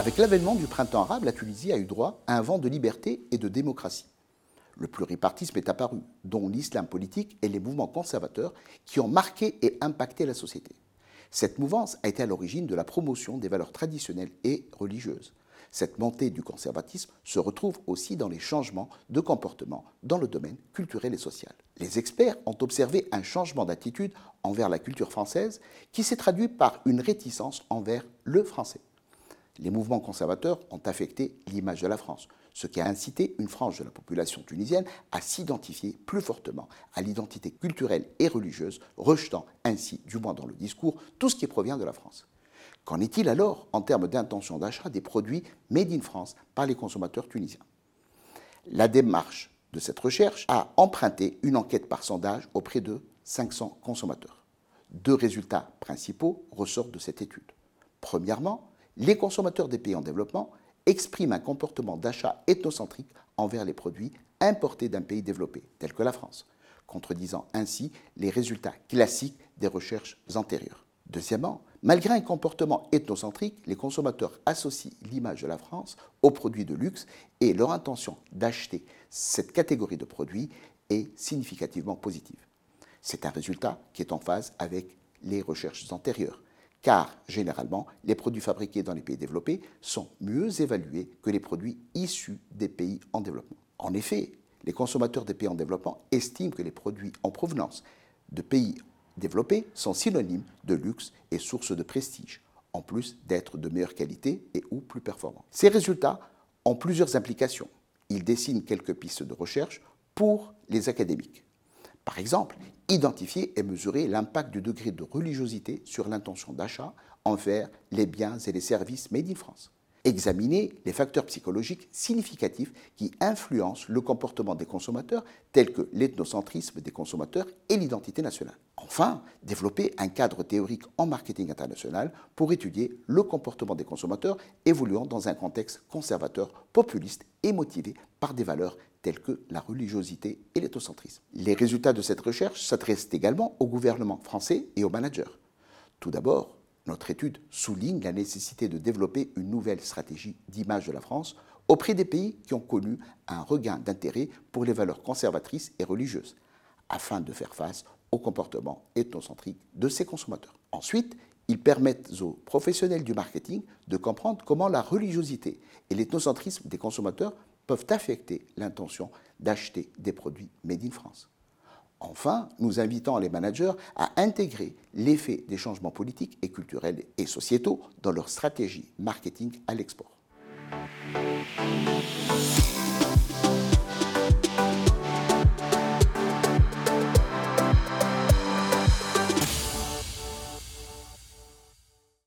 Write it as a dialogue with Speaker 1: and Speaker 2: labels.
Speaker 1: Avec l'avènement du printemps arabe, la Tunisie a eu droit à un vent de liberté et de démocratie. Le pluripartisme est apparu, dont l'islam politique et les mouvements conservateurs qui ont marqué et impacté la société. Cette mouvance a été à l'origine de la promotion des valeurs traditionnelles et religieuses. Cette montée du conservatisme se retrouve aussi dans les changements de comportement dans le domaine culturel et social. Les experts ont observé un changement d'attitude envers la culture française qui s'est traduit par une réticence envers le français les mouvements conservateurs ont affecté l'image de la France, ce qui a incité une frange de la population tunisienne à s'identifier plus fortement à l'identité culturelle et religieuse, rejetant ainsi, du moins dans le discours, tout ce qui provient de la France. Qu'en est-il alors en termes d'intention d'achat des produits made in France par les consommateurs tunisiens? La démarche de cette recherche a emprunté une enquête par sondage auprès de 500 consommateurs. Deux résultats principaux ressortent de cette étude. Premièrement, les consommateurs des pays en développement expriment un comportement d'achat ethnocentrique envers les produits importés d'un pays développé, tel que la France, contredisant ainsi les résultats classiques des recherches antérieures. Deuxièmement, malgré un comportement ethnocentrique, les consommateurs associent l'image de la France aux produits de luxe et leur intention d'acheter cette catégorie de produits est significativement positive. C'est un résultat qui est en phase avec les recherches antérieures car généralement, les produits fabriqués dans les pays développés sont mieux évalués que les produits issus des pays en développement. En effet, les consommateurs des pays en développement estiment que les produits en provenance de pays développés sont synonymes de luxe et source de prestige, en plus d'être de meilleure qualité et ou plus performants. Ces résultats ont plusieurs implications. Ils dessinent quelques pistes de recherche pour les académiques. Par exemple, identifier et mesurer l'impact du degré de religiosité sur l'intention d'achat envers les biens et les services made in France. Examiner les facteurs psychologiques significatifs qui influencent le comportement des consommateurs, tels que l'ethnocentrisme des consommateurs et l'identité nationale. Enfin, développer un cadre théorique en marketing international pour étudier le comportement des consommateurs évoluant dans un contexte conservateur, populiste et motivé par des valeurs telles que la religiosité et l'éthocentrisme. Les résultats de cette recherche s'adressent également au gouvernement français et aux managers. Tout d'abord, notre étude souligne la nécessité de développer une nouvelle stratégie d'image de la France auprès des pays qui ont connu un regain d'intérêt pour les valeurs conservatrices et religieuses, afin de faire face au comportement ethnocentrique de ces consommateurs. Ensuite, ils permettent aux professionnels du marketing de comprendre comment la religiosité et l'ethnocentrisme des consommateurs peuvent affecter l'intention d'acheter des produits made in France. Enfin, nous invitons les managers à intégrer l'effet des changements politiques et culturels et sociétaux dans leur stratégie marketing à l'export.